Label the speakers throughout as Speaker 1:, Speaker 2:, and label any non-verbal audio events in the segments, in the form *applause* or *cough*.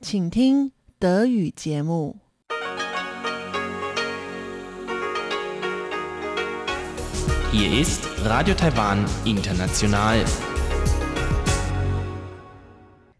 Speaker 1: 请听德语节目。
Speaker 2: Hier ist Radio Taiwan International.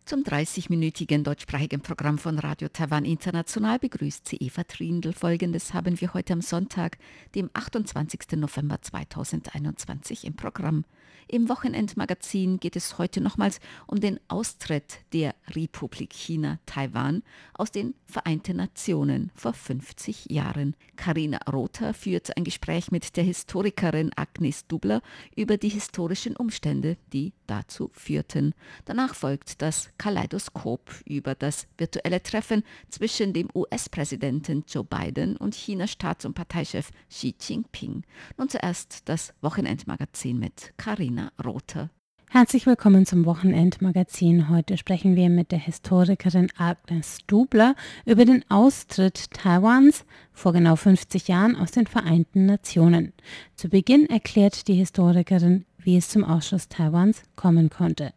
Speaker 3: Zum 30-minütigen deutschsprachigen Programm von Radio Taiwan International begrüßt sie Eva Trindl. Folgendes haben wir heute am Sonntag, dem 28. November 2021 im Programm. Im Wochenendmagazin geht es heute nochmals um den Austritt der Republik China Taiwan aus den Vereinten Nationen vor 50 Jahren. Karina Rother führt ein Gespräch mit der Historikerin Agnes Dubler über die historischen Umstände, die dazu führten. Danach folgt das Kaleidoskop über das virtuelle Treffen zwischen dem US-Präsidenten Joe Biden und Chinas Staats- und Parteichef Xi Jinping. Nun zuerst das Wochenendmagazin mit Karina Rother.
Speaker 4: Herzlich willkommen zum Wochenendmagazin. Heute sprechen wir mit der Historikerin Agnes Dubler über den Austritt Taiwans vor genau 50 Jahren aus den Vereinten Nationen. Zu Beginn erklärt die Historikerin, wie es zum Ausschluss Taiwans kommen konnte.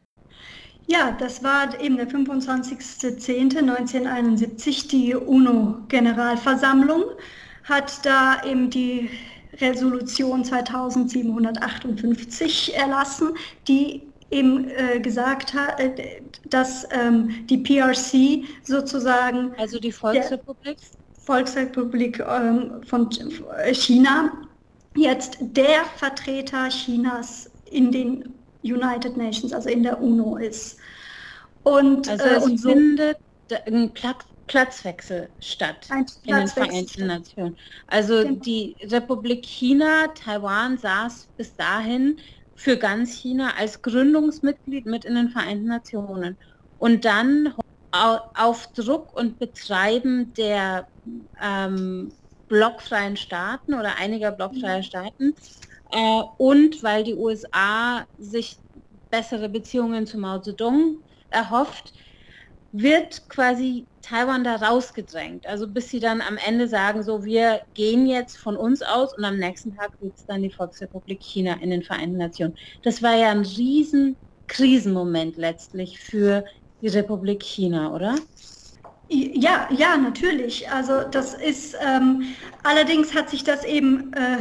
Speaker 5: Ja, das war eben der 25.10.1971. Die UNO-Generalversammlung hat da eben die Resolution 2758 erlassen, die eben äh, gesagt hat, äh, dass ähm, die PRC sozusagen...
Speaker 4: Also die Volksrepublik?
Speaker 5: Volksrepublik ähm, von China jetzt der Vertreter Chinas in den United Nations, also in der UNO ist.
Speaker 4: Und, also äh, und so findet ein Platz, Platzwechsel statt
Speaker 5: ein
Speaker 4: in den Vereinten Nationen. Also genau. die Republik China, Taiwan saß bis dahin für ganz China als Gründungsmitglied mit in den Vereinten Nationen. Und dann auf Druck und Betreiben der ähm, blockfreien Staaten oder einiger blockfreier mhm. Staaten äh, und weil die USA sich bessere Beziehungen zu Mao Zedong erhofft, wird quasi Taiwan da rausgedrängt. Also bis sie dann am Ende sagen, so wir gehen jetzt von uns aus und am nächsten Tag sitzt dann die Volksrepublik China in den Vereinten Nationen. Das war ja ein riesen Krisenmoment letztlich für die Republik China, oder?
Speaker 5: Ja, ja, natürlich. Also das ist, ähm, allerdings hat sich das eben äh,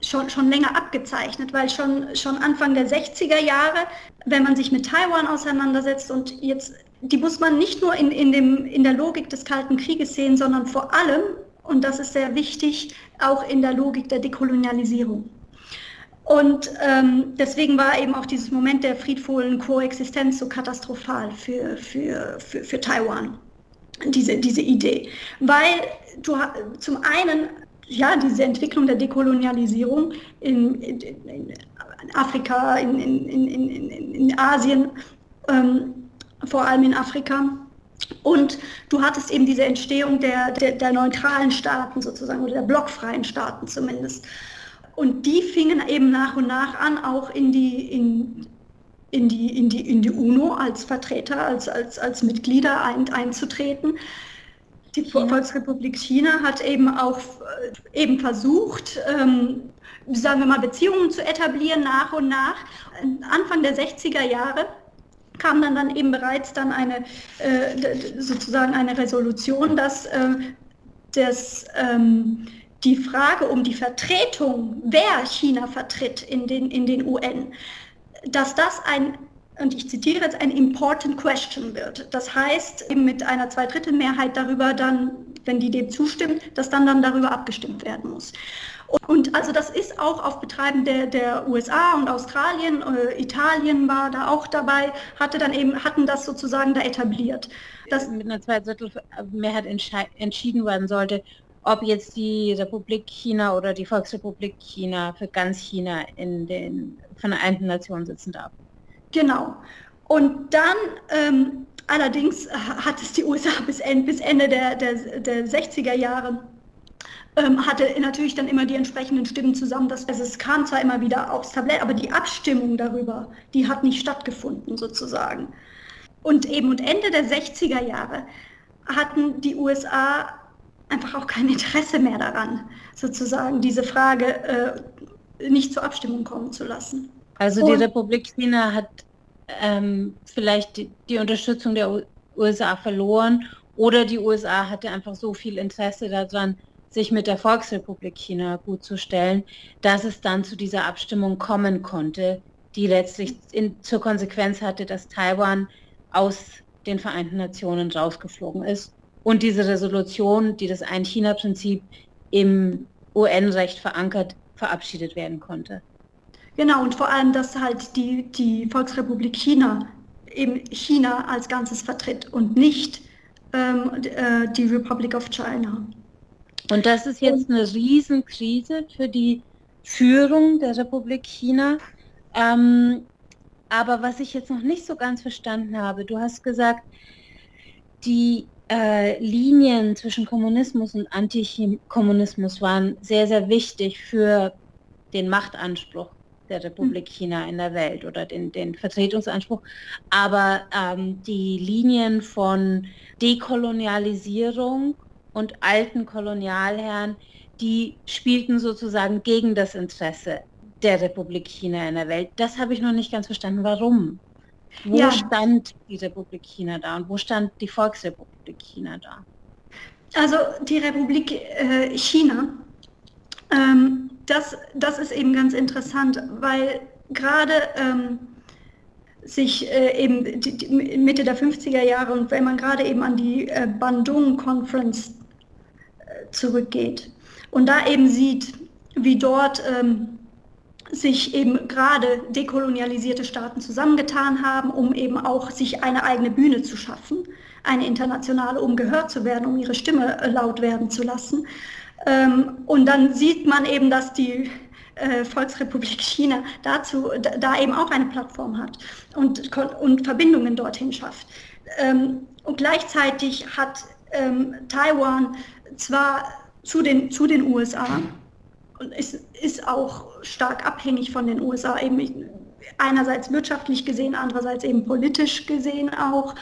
Speaker 5: schon, schon länger abgezeichnet, weil schon, schon Anfang der 60er Jahre, wenn man sich mit Taiwan auseinandersetzt und jetzt, die muss man nicht nur in, in, dem, in der Logik des Kalten Krieges sehen, sondern vor allem, und das ist sehr wichtig, auch in der Logik der Dekolonialisierung. Und ähm, deswegen war eben auch dieses Moment der friedvollen Koexistenz so katastrophal für, für, für, für Taiwan, diese, diese Idee. Weil du zum einen ja, diese Entwicklung der Dekolonialisierung in, in, in Afrika, in, in, Asien, ähm, vor allem in Afrika. Und du hattest eben diese Entstehung der, der, der, neutralen Staaten sozusagen oder der blockfreien Staaten zumindest. Und die fingen eben nach und nach an, auch in die, in, in die, in die, in die UNO als Vertreter, als, als, als Mitglieder ein, einzutreten. Die China. Volksrepublik China hat eben auch äh, eben versucht, ähm, sagen wir mal, Beziehungen zu etablieren nach und nach. Anfang der 60er Jahre kam dann, dann eben bereits dann eine äh, sozusagen eine Resolution, dass, äh, das, ähm, die Frage um die Vertretung, wer China vertritt in den, in den UN, dass das ein und ich zitiere jetzt, ein important question wird. Das heißt, eben mit einer Zweidrittelmehrheit darüber dann, wenn die dem zustimmt, dass dann dann darüber abgestimmt werden muss. Und also das ist auch auf Betreiben der, der USA und Australien, äh, Italien war da auch dabei, hatte dann eben, hatten das sozusagen da etabliert.
Speaker 4: Dass mit einer Zweidrittelmehrheit entschieden werden sollte, ob jetzt die Republik China oder die Volksrepublik China für ganz China in den Vereinten Nationen sitzen darf.
Speaker 5: Genau. Und dann ähm, allerdings hat es die USA bis, bis Ende der, der, der 60er Jahre hatte natürlich dann immer die entsprechenden Stimmen zusammen. Das, also es kam zwar immer wieder aufs Tablett, aber die Abstimmung darüber, die hat nicht stattgefunden sozusagen. Und eben und Ende der 60er Jahre hatten die USA einfach auch kein Interesse mehr daran, sozusagen diese Frage äh, nicht zur Abstimmung kommen zu lassen.
Speaker 4: Also die Republik China hat ähm, vielleicht die, die, Unterstützung der USA verloren oder die USA hatte einfach so viel Interesse daran, sich mit der Volksrepublik China gut zu stellen, dass es dann zu dieser Abstimmung kommen konnte, die letztlich in, zur Konsequenz hatte, dass Taiwan aus den Vereinten Nationen rausgeflogen ist und diese Resolution, die das Ein-China-Prinzip im UN-Recht verankert, verabschiedet werden konnte.
Speaker 5: Genau, und vor allem, dass halt die, die Volksrepublik China eben China als Ganzes vertritt und nicht ähm, äh, die Republic of China.
Speaker 4: Und das ist jetzt eine Riesenkrise für die Führung der Republik China. Ähm, aber was ich jetzt noch nicht so ganz verstanden habe, du hast gesagt, die äh, Linien zwischen Kommunismus und Antikommunismus waren sehr, sehr wichtig für den Machtanspruch der Republik China in der Welt oder den, den Vertretungsanspruch. Aber ähm, die Linien von Dekolonialisierung und alten Kolonialherren, die spielten sozusagen gegen das Interesse der Republik China in der Welt. Das habe ich noch nicht ganz verstanden. Warum? Wo ja. stand die Republik China da und wo stand die Volksrepublik China da?
Speaker 5: Also die Republik äh, China ähm, das, das ist eben ganz interessant, weil gerade ähm, sich äh, eben die, die Mitte der 50er Jahre und wenn man gerade eben an die äh, Bandung Conference zurückgeht und da eben sieht, wie dort ähm, sich eben gerade dekolonialisierte Staaten zusammengetan haben, um eben auch sich eine eigene Bühne zu schaffen, eine internationale, um gehört zu werden, um ihre Stimme äh, laut werden zu lassen. Ähm, und dann sieht man eben, dass die äh, Volksrepublik China dazu, da eben auch eine Plattform hat und, und Verbindungen dorthin schafft. Ähm, und gleichzeitig hat ähm, Taiwan zwar zu den, zu den USA und ist, ist auch stark abhängig von den USA, eben einerseits wirtschaftlich gesehen, andererseits eben politisch gesehen auch.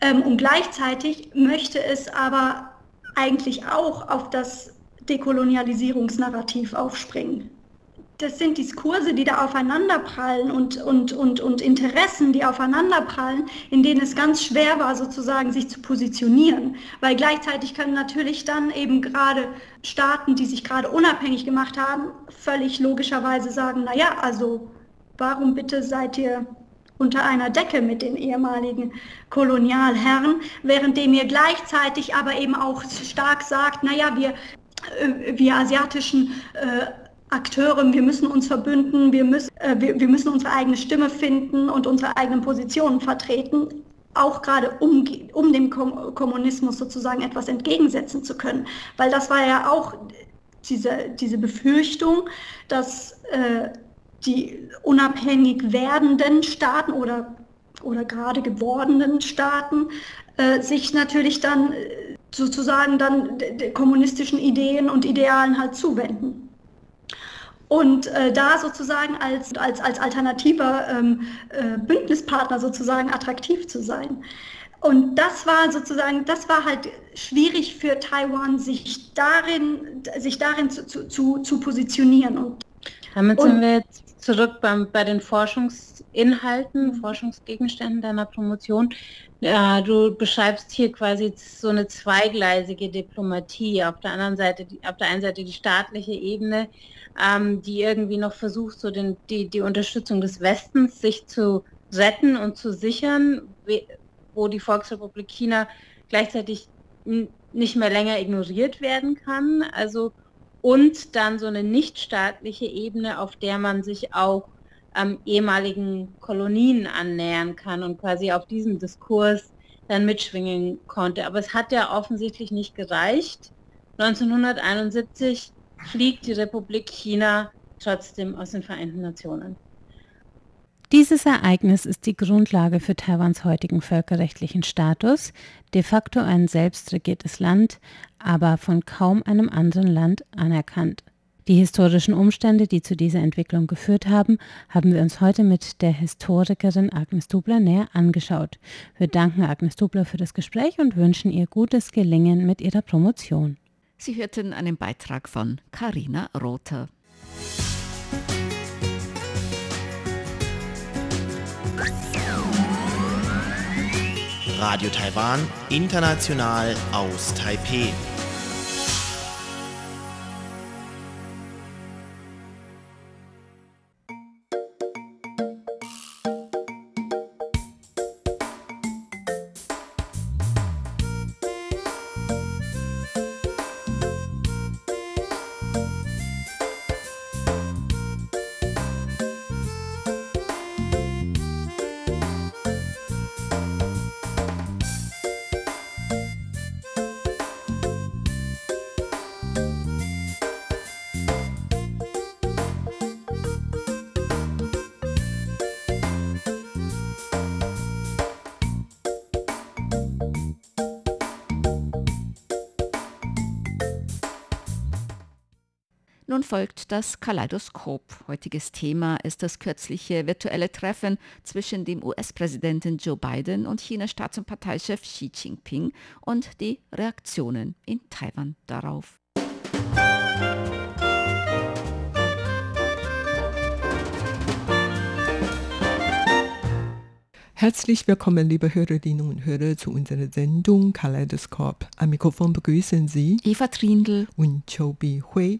Speaker 5: und gleichzeitig möchte es aber eigentlich auch auf das Dekolonialisierungsnarrativ aufspringen. Das sind Diskurse, die da aufeinanderprallen und, und, und, und Interessen, die aufeinanderprallen, in denen es ganz schwer war, sozusagen sich zu positionieren. Weil gleichzeitig können natürlich dann eben gerade Staaten, die sich gerade unabhängig gemacht haben, völlig logischerweise sagen, naja, also warum bitte seid ihr unter einer Decke mit den ehemaligen Kolonialherren, währenddem ihr gleichzeitig aber eben auch stark sagt, naja, wir, äh, wir asiatischen äh, Akteure, wir müssen uns verbünden, wir müssen, äh, wir, wir müssen unsere eigene Stimme finden und unsere eigenen Positionen vertreten, auch gerade um, um dem Kommunismus sozusagen etwas entgegensetzen zu können. Weil das war ja auch diese, diese Befürchtung, dass äh, die unabhängig werdenden Staaten oder, oder gerade gewordenen Staaten äh, sich natürlich dann äh, sozusagen dann kommunistischen Ideen und Idealen halt zuwenden. Und äh, da sozusagen als, als, als alternativer ähm, äh, Bündnispartner sozusagen attraktiv zu sein. Und das war sozusagen, das war halt schwierig für Taiwan, sich darin, sich darin zu, zu, zu positionieren. Und,
Speaker 4: Damit sind wir jetzt zurück beim, bei den Forschungsinhalten, Forschungsgegenständen deiner Promotion. Ja, du beschreibst hier quasi so eine zweigleisige Diplomatie. Auf der anderen Seite, auf der einen Seite die staatliche Ebene, ähm, die irgendwie noch versucht, so den, die, die Unterstützung des Westens sich zu retten und zu sichern, wo die Volksrepublik China gleichzeitig nicht mehr länger ignoriert werden kann. Also und dann so eine nichtstaatliche Ebene, auf der man sich auch ähm, ehemaligen Kolonien annähern kann und quasi auf diesem Diskurs dann mitschwingen konnte. Aber es hat ja offensichtlich nicht gereicht. 1971 fliegt die Republik China trotzdem aus den Vereinten Nationen.
Speaker 3: Dieses Ereignis ist die Grundlage für Taiwans heutigen völkerrechtlichen Status, de facto ein selbstregiertes Land, aber von kaum einem anderen Land anerkannt. Die historischen Umstände, die zu dieser Entwicklung geführt haben, haben wir uns heute mit der Historikerin Agnes Dubler näher angeschaut. Wir danken Agnes Dubler für das Gespräch und wünschen ihr gutes Gelingen mit ihrer Promotion. Sie hörten einen Beitrag von Karina Rother.
Speaker 2: Radio Taiwan, international aus Taipeh.
Speaker 3: Nun folgt das Kaleidoskop. Heutiges Thema ist das kürzliche virtuelle Treffen zwischen dem US-Präsidenten Joe Biden und Chinas Staats- und Parteichef Xi Jinping und die Reaktionen in Taiwan darauf.
Speaker 6: Herzlich willkommen, liebe Hörerinnen und Hörer, zu unserer Sendung Kaleidoskop. Am Mikrofon begrüßen Sie
Speaker 3: Eva Trindl
Speaker 6: und Chobi Hui.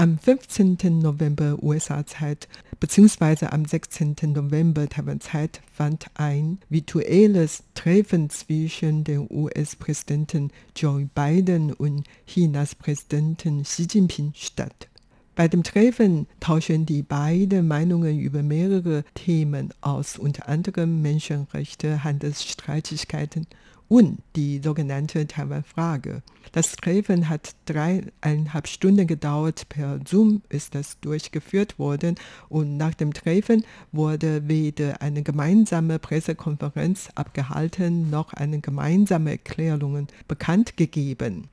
Speaker 6: Am 15. November USA-Zeit bzw. am 16. November Taiwan-Zeit fand ein virtuelles Treffen zwischen dem US-Präsidenten Joe Biden und Chinas Präsidenten Xi Jinping statt. Bei dem Treffen tauschen die beiden Meinungen über mehrere Themen aus, unter anderem Menschenrechte, Handelsstreitigkeiten und die sogenannte Taiwan-Frage. Das Treffen hat dreieinhalb Stunden gedauert. Per Zoom ist das durchgeführt worden und nach dem Treffen wurde weder eine gemeinsame Pressekonferenz abgehalten noch eine gemeinsame Erklärung bekannt gegeben.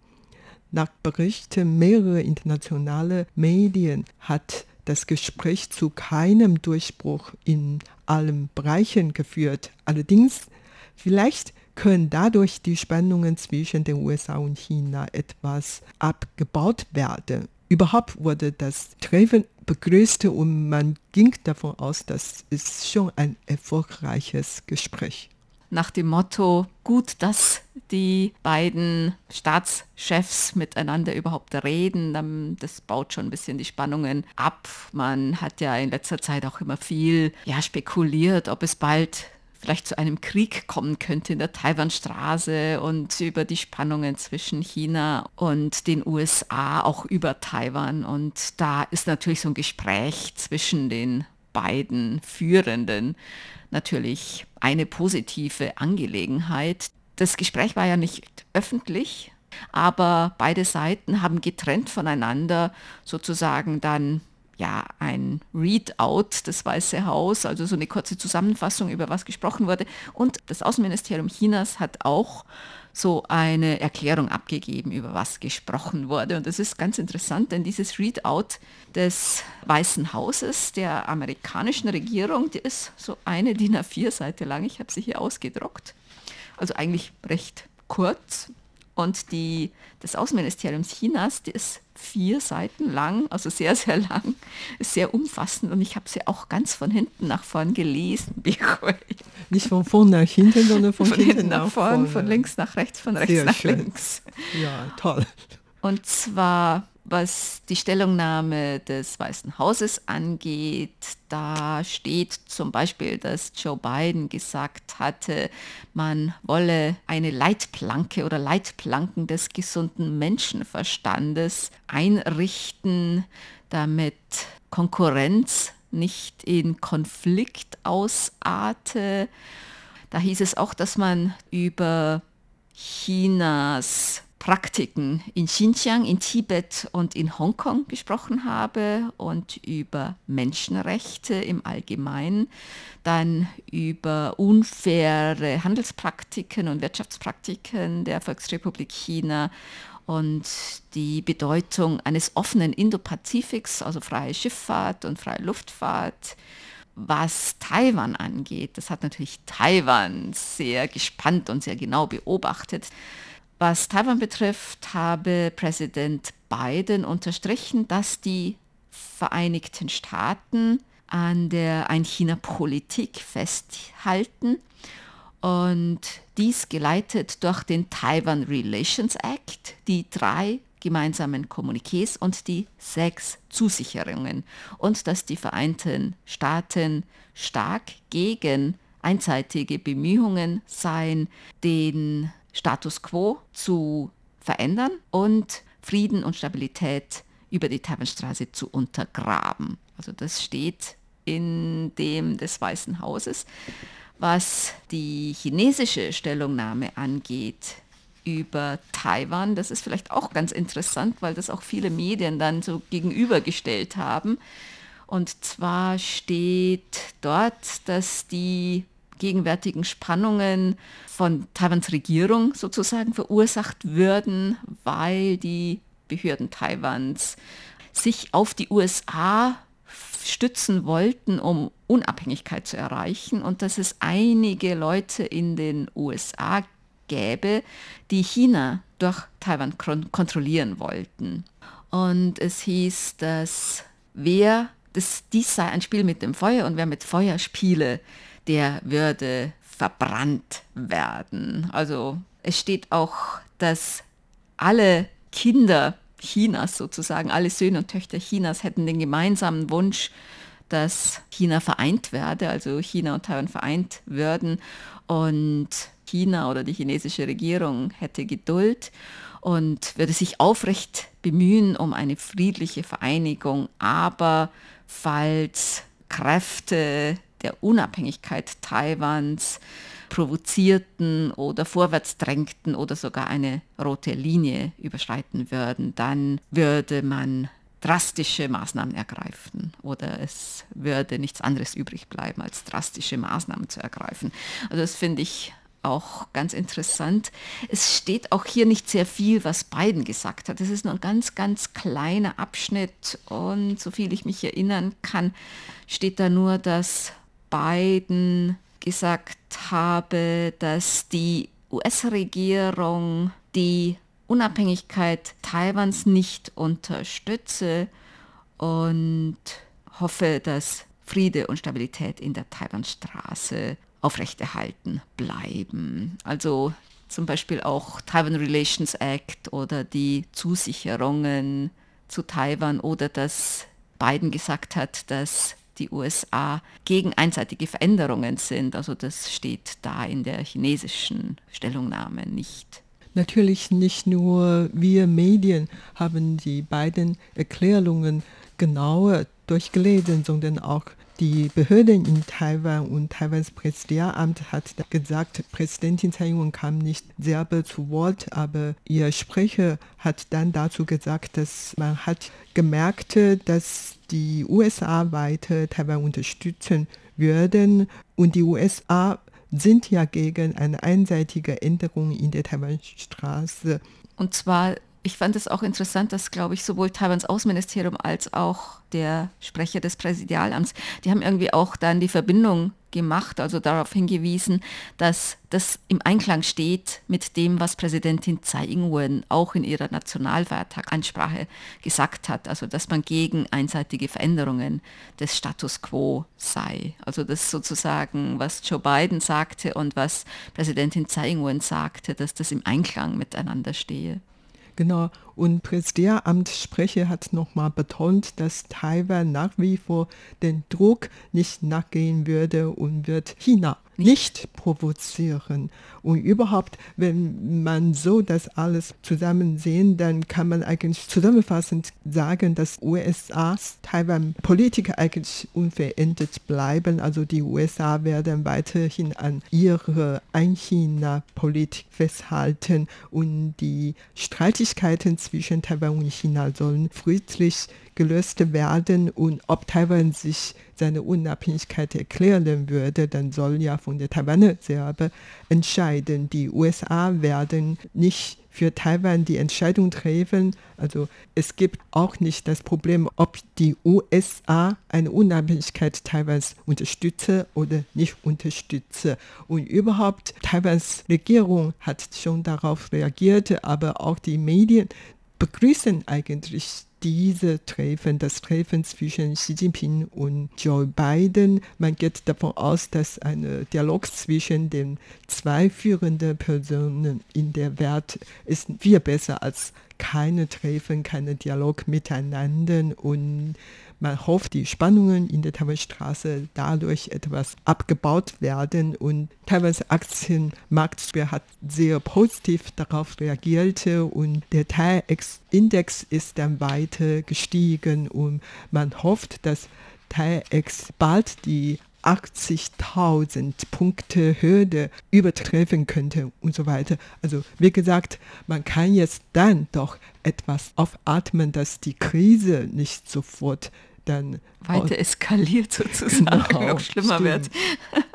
Speaker 6: Nach Berichten mehrerer internationaler Medien hat das Gespräch zu keinem Durchbruch in allen Bereichen geführt. Allerdings, vielleicht können dadurch die Spannungen zwischen den USA und China etwas abgebaut werden. Überhaupt wurde das Treffen begrüßt und man ging davon aus, dass es schon ein erfolgreiches Gespräch
Speaker 3: nach dem Motto, gut, dass die beiden Staatschefs miteinander überhaupt reden, das baut schon ein bisschen die Spannungen ab. Man hat ja in letzter Zeit auch immer viel ja, spekuliert, ob es bald vielleicht zu einem Krieg kommen könnte in der Taiwanstraße und über die Spannungen zwischen China und den USA, auch über Taiwan. Und da ist natürlich so ein Gespräch zwischen den beiden Führenden natürlich eine positive Angelegenheit. Das Gespräch war ja nicht öffentlich, aber beide Seiten haben getrennt voneinander sozusagen dann ja ein Readout des Weiße Haus, also so eine kurze Zusammenfassung über was gesprochen wurde. Und das Außenministerium Chinas hat auch so eine Erklärung abgegeben, über was gesprochen wurde. Und das ist ganz interessant, denn dieses Readout des Weißen Hauses der amerikanischen Regierung, die ist so eine DIN A4-Seite lang. Ich habe sie hier ausgedruckt. Also eigentlich recht kurz. Und die des Außenministeriums Chinas, die ist vier Seiten lang, also sehr, sehr lang, ist sehr umfassend und ich habe sie auch ganz von hinten nach vorn gelesen. *laughs*
Speaker 6: Nicht von vorn nach hinten, sondern von,
Speaker 3: von
Speaker 6: hinten
Speaker 3: nach, nach vorn, vorne. von links nach rechts, von rechts
Speaker 6: sehr
Speaker 3: nach
Speaker 6: schön.
Speaker 3: links.
Speaker 6: Ja, toll.
Speaker 3: Und zwar was die Stellungnahme des Weißen Hauses angeht, da steht zum Beispiel, dass Joe Biden gesagt hatte, man wolle eine Leitplanke oder Leitplanken des gesunden Menschenverstandes einrichten, damit Konkurrenz nicht in Konflikt ausarte. Da hieß es auch, dass man über Chinas Praktiken in Xinjiang, in Tibet und in Hongkong gesprochen habe und über Menschenrechte im Allgemeinen, dann über unfaire Handelspraktiken und Wirtschaftspraktiken der Volksrepublik China und die Bedeutung eines offenen Indo-Pazifiks, also freie Schifffahrt und freie Luftfahrt. Was Taiwan angeht, das hat natürlich Taiwan sehr gespannt und sehr genau beobachtet. Was Taiwan betrifft, habe Präsident Biden unterstrichen, dass die Vereinigten Staaten an der Ein-China-Politik festhalten. und dies geleitet durch den Taiwan Relations Act, die drei gemeinsamen Kommuniqués und die sechs Zusicherungen und dass die Vereinten Staaten stark gegen einseitige Bemühungen seien, den Status quo zu verändern und Frieden und Stabilität über die Taiwanstraße zu untergraben. Also das steht in dem des Weißen Hauses. Was die chinesische Stellungnahme angeht über Taiwan, das ist vielleicht auch ganz interessant, weil das auch viele Medien dann so gegenübergestellt haben. Und zwar steht dort, dass die gegenwärtigen Spannungen von Taiwans Regierung sozusagen verursacht würden, weil die Behörden Taiwans sich auf die USA stützen wollten, um Unabhängigkeit zu erreichen und dass es einige Leute in den USA gäbe, die China durch Taiwan kontrollieren wollten. Und es hieß, dass wer, das, dies sei ein Spiel mit dem Feuer und wer mit Feuer spiele, der würde verbrannt werden. Also es steht auch, dass alle Kinder Chinas sozusagen, alle Söhne und Töchter Chinas hätten den gemeinsamen Wunsch, dass China vereint werde, also China und Taiwan vereint würden. Und China oder die chinesische Regierung hätte Geduld und würde sich aufrecht bemühen um eine friedliche Vereinigung. Aber falls Kräfte der Unabhängigkeit Taiwans provozierten oder vorwärts drängten oder sogar eine rote Linie überschreiten würden, dann würde man drastische Maßnahmen ergreifen oder es würde nichts anderes übrig bleiben, als drastische Maßnahmen zu ergreifen. Also das finde ich auch ganz interessant. Es steht auch hier nicht sehr viel, was Biden gesagt hat. Es ist nur ein ganz, ganz kleiner Abschnitt und soviel ich mich erinnern kann, steht da nur, dass Biden gesagt habe, dass die US-Regierung die Unabhängigkeit Taiwans nicht unterstütze und hoffe, dass Friede und Stabilität in der Taiwanstraße aufrechterhalten bleiben. Also zum Beispiel auch Taiwan Relations Act oder die Zusicherungen zu Taiwan oder dass Biden gesagt hat, dass die USA gegen einseitige Veränderungen sind. Also das steht da in der chinesischen Stellungnahme nicht.
Speaker 6: Natürlich nicht nur wir Medien haben die beiden Erklärungen genauer durchgelesen, sondern auch die Behörden in Taiwan und Taiwans Präsidialamt hat gesagt, Präsidentin Tsai Ing-wen kam nicht selber zu Wort, aber ihr Sprecher hat dann dazu gesagt, dass man hat gemerkt, dass die USA weiter Taiwan unterstützen würden und die USA sind ja gegen eine einseitige Änderung in der Taiwanstraße.
Speaker 3: Und zwar ich fand es auch interessant, dass, glaube ich, sowohl Taiwans Außenministerium als auch der Sprecher des Präsidialamts, die haben irgendwie auch dann die Verbindung gemacht, also darauf hingewiesen, dass das im Einklang steht mit dem, was Präsidentin Tsai Ing-wen auch in ihrer Nationalfeiertag-Ansprache gesagt hat, also dass man gegen einseitige Veränderungen des Status quo sei. Also das sozusagen, was Joe Biden sagte und was Präsidentin Tsai Ing-wen sagte, dass das im Einklang miteinander stehe.
Speaker 6: Genau. Und Präsidialamtssprecher hat nochmal betont, dass Taiwan nach wie vor den Druck nicht nachgehen würde und wird China nicht provozieren. Und überhaupt, wenn man so das alles zusammen sehen, dann kann man eigentlich zusammenfassend sagen, dass USAs Taiwan-Politik eigentlich unverändert bleiben. Also die USA werden weiterhin an ihrer Ein-China-Politik festhalten und die Streitigkeiten zwischen Taiwan und China sollen friedlich gelöst werden und ob Taiwan sich seine Unabhängigkeit erklären würde, dann soll ja von der Taiwaner selber entscheiden. Die USA werden nicht für Taiwan die Entscheidung treffen. Also es gibt auch nicht das Problem, ob die USA eine Unabhängigkeit Taiwans unterstütze oder nicht unterstütze. Und überhaupt, Taiwans Regierung hat schon darauf reagiert, aber auch die Medien begrüßen eigentlich diese Treffen, das Treffen zwischen Xi Jinping und Joe Biden, man geht davon aus, dass ein Dialog zwischen den zwei führenden Personen in der Welt ist viel besser als keine Treffen, keine Dialog miteinander und man hofft, die Spannungen in der Taiwanstraße dadurch etwas abgebaut werden. Und Taiwans Aktienmarkt hat sehr positiv darauf reagiert. Und der TAIEX-Index ist dann weiter gestiegen. Und man hofft, dass TAIEX bald die 80.000 Punkte Hürde übertreffen könnte und so weiter. Also wie gesagt, man kann jetzt dann doch etwas aufatmen, dass die Krise nicht sofort dann
Speaker 3: weiter eskaliert sozusagen, genau, *laughs* noch schlimmer stimmt. wird.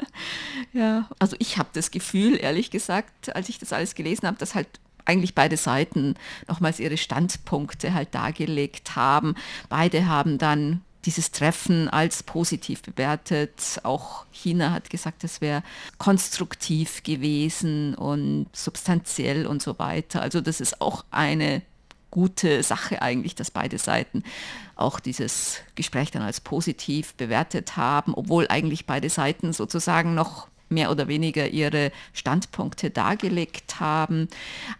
Speaker 3: *laughs* ja, also ich habe das Gefühl, ehrlich gesagt, als ich das alles gelesen habe, dass halt eigentlich beide Seiten nochmals ihre Standpunkte halt dargelegt haben. Beide haben dann dieses Treffen als positiv bewertet. Auch China hat gesagt, es wäre konstruktiv gewesen und substanziell und so weiter. Also das ist auch eine gute Sache eigentlich, dass beide Seiten auch dieses Gespräch dann als positiv bewertet haben, obwohl eigentlich beide Seiten sozusagen noch mehr oder weniger ihre Standpunkte dargelegt haben.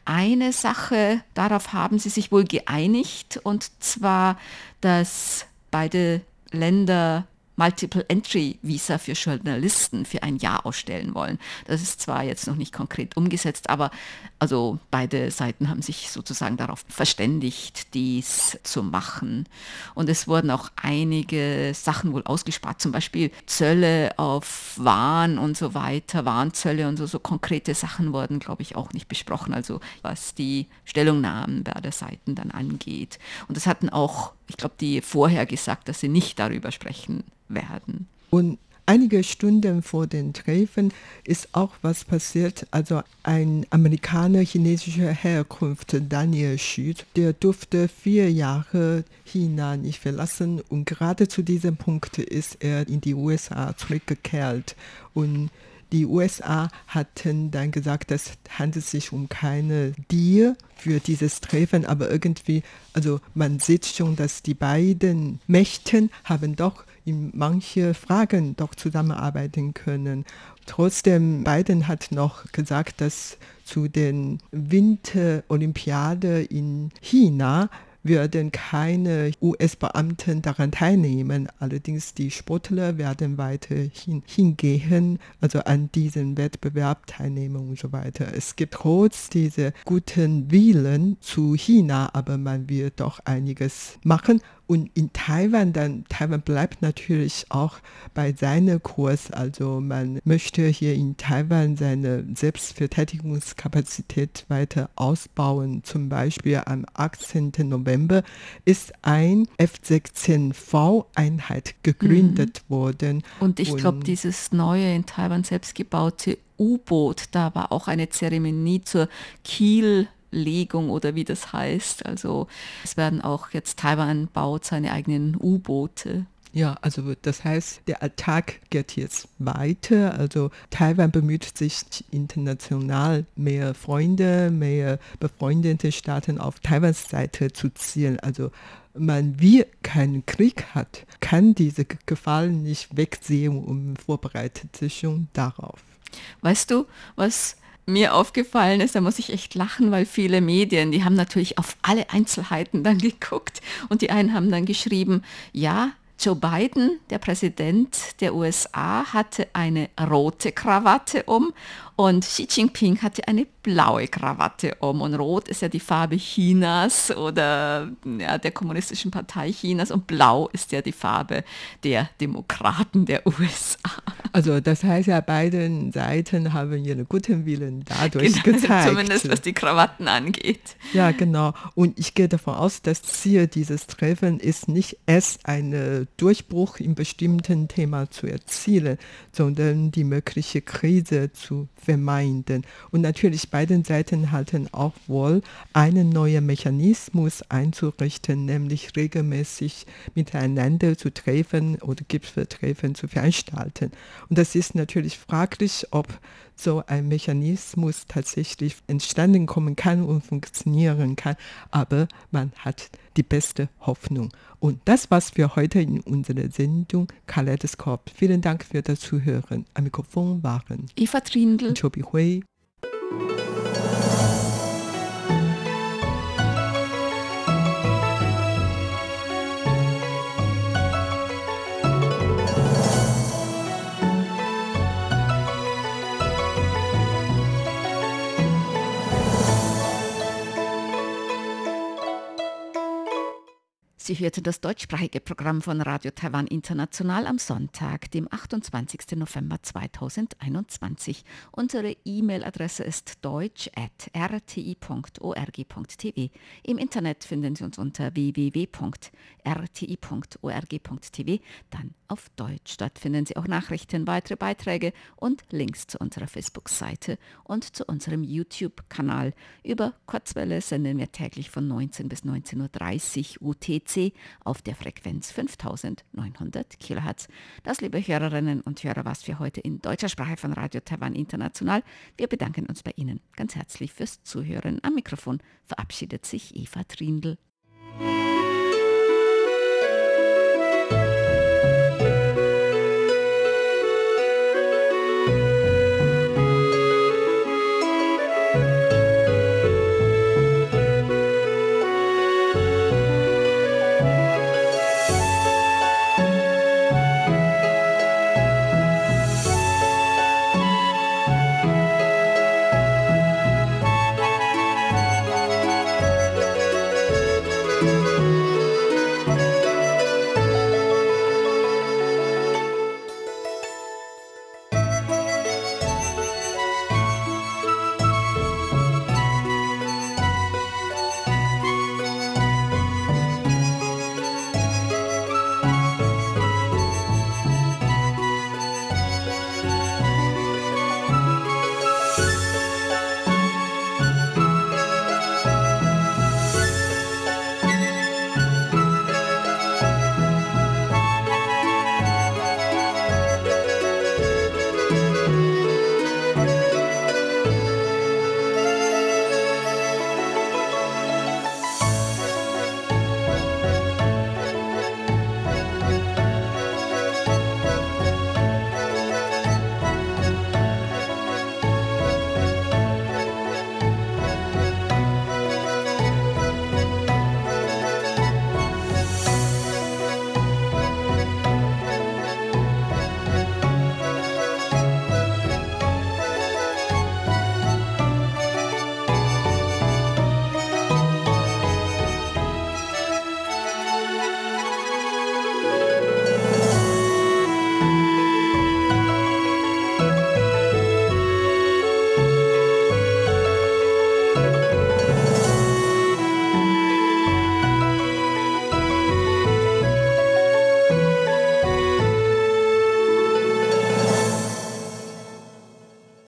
Speaker 3: Eine Sache, darauf haben sie sich wohl geeinigt, und zwar, dass beide Länder Multiple-Entry-Visa für Journalisten für ein Jahr ausstellen wollen. Das ist zwar jetzt noch nicht konkret umgesetzt, aber also beide Seiten haben sich sozusagen darauf verständigt, dies zu machen. Und es wurden auch einige Sachen wohl ausgespart, zum Beispiel Zölle auf Waren und so weiter, Warnzölle und so, so konkrete Sachen wurden, glaube ich, auch nicht besprochen, also was die Stellungnahmen beider Seiten dann angeht. Und das hatten auch, ich glaube, die vorher gesagt, dass sie nicht darüber sprechen werden.
Speaker 6: Und einige Stunden vor dem Treffen ist auch was passiert. Also ein Amerikaner chinesischer Herkunft, Daniel Xu, der durfte vier Jahre China nicht verlassen und gerade zu diesem Punkt ist er in die USA zurückgekehrt. Und die USA hatten dann gesagt, das handelt sich um keine Deal für dieses Treffen, aber irgendwie, also man sieht schon, dass die beiden Mächten haben doch in manche Fragen doch zusammenarbeiten können. Trotzdem, Biden hat noch gesagt, dass zu den Winterolympiade in China werden keine US-Beamten daran teilnehmen. Allerdings die Sportler werden weiterhin hingehen, also an diesem Wettbewerb teilnehmen und so weiter. Es gibt trotz dieser guten Willen zu China, aber man wird doch einiges machen und in Taiwan, dann Taiwan bleibt natürlich auch bei seinem Kurs. Also man möchte hier in Taiwan seine Selbstverteidigungskapazität weiter ausbauen. Zum Beispiel am 18. November ist ein F-16V-Einheit gegründet mhm. worden.
Speaker 3: Und ich glaube, dieses neue in Taiwan selbst gebaute U-Boot, da war auch eine Zeremonie zur Kiel Legung oder wie das heißt. Also es werden auch jetzt Taiwan baut seine eigenen U-Boote.
Speaker 6: Ja, also das heißt, der Alltag geht jetzt weiter. Also Taiwan bemüht sich international mehr Freunde, mehr befreundete Staaten auf Taiwans Seite zu ziehen. Also man wie keinen Krieg hat, kann diese Gefahr nicht wegsehen und vorbereitet sich schon darauf.
Speaker 3: Weißt du, was mir aufgefallen ist, da muss ich echt lachen, weil viele Medien, die haben natürlich auf alle Einzelheiten dann geguckt und die einen haben dann geschrieben, ja, Joe Biden, der Präsident der USA, hatte eine rote Krawatte um und Xi Jinping hatte eine blaue Krawatte um. Und rot ist ja die Farbe Chinas oder ja, der Kommunistischen Partei Chinas und blau ist ja die Farbe der Demokraten der USA.
Speaker 6: Also das heißt ja, beide Seiten haben ihren guten Willen dadurch genau, gezeigt.
Speaker 3: Zumindest was die Krawatten angeht.
Speaker 6: Ja, genau. Und ich gehe davon aus, das Ziel dieses Treffen ist nicht erst einen Durchbruch im bestimmten Thema zu erzielen, sondern die mögliche Krise zu vermeiden. Und natürlich beiden Seiten halten auch wohl, einen neuen Mechanismus einzurichten, nämlich regelmäßig miteinander zu treffen oder Gipfeltreffen zu veranstalten. Und das ist natürlich fraglich, ob so ein Mechanismus tatsächlich entstanden kommen kann und funktionieren kann. Aber man hat die beste Hoffnung. Und das war's für heute in unserer Sendung Kaleidoskop. Vielen Dank für das Zuhören. Am Mikrofon waren
Speaker 3: Eva Trindl
Speaker 6: und Chobi Hui.
Speaker 3: Sie hörte das deutschsprachige Programm von Radio Taiwan International am Sonntag, dem 28. November 2021. Unsere E-Mail-Adresse ist deutsch.rti.org.tv. Im Internet finden Sie uns unter www.rti.org.tv, dann auf Deutsch. Dort finden Sie auch Nachrichten, weitere Beiträge und Links zu unserer Facebook-Seite und zu unserem YouTube-Kanal. Über Kurzwelle senden wir täglich von 19 bis 19.30 Uhr UTC auf der Frequenz 5900 kHz. Das, liebe Hörerinnen und Hörer, was für heute in deutscher Sprache von Radio Taiwan International. Wir bedanken uns bei Ihnen ganz herzlich fürs Zuhören. Am Mikrofon verabschiedet sich Eva Trindl.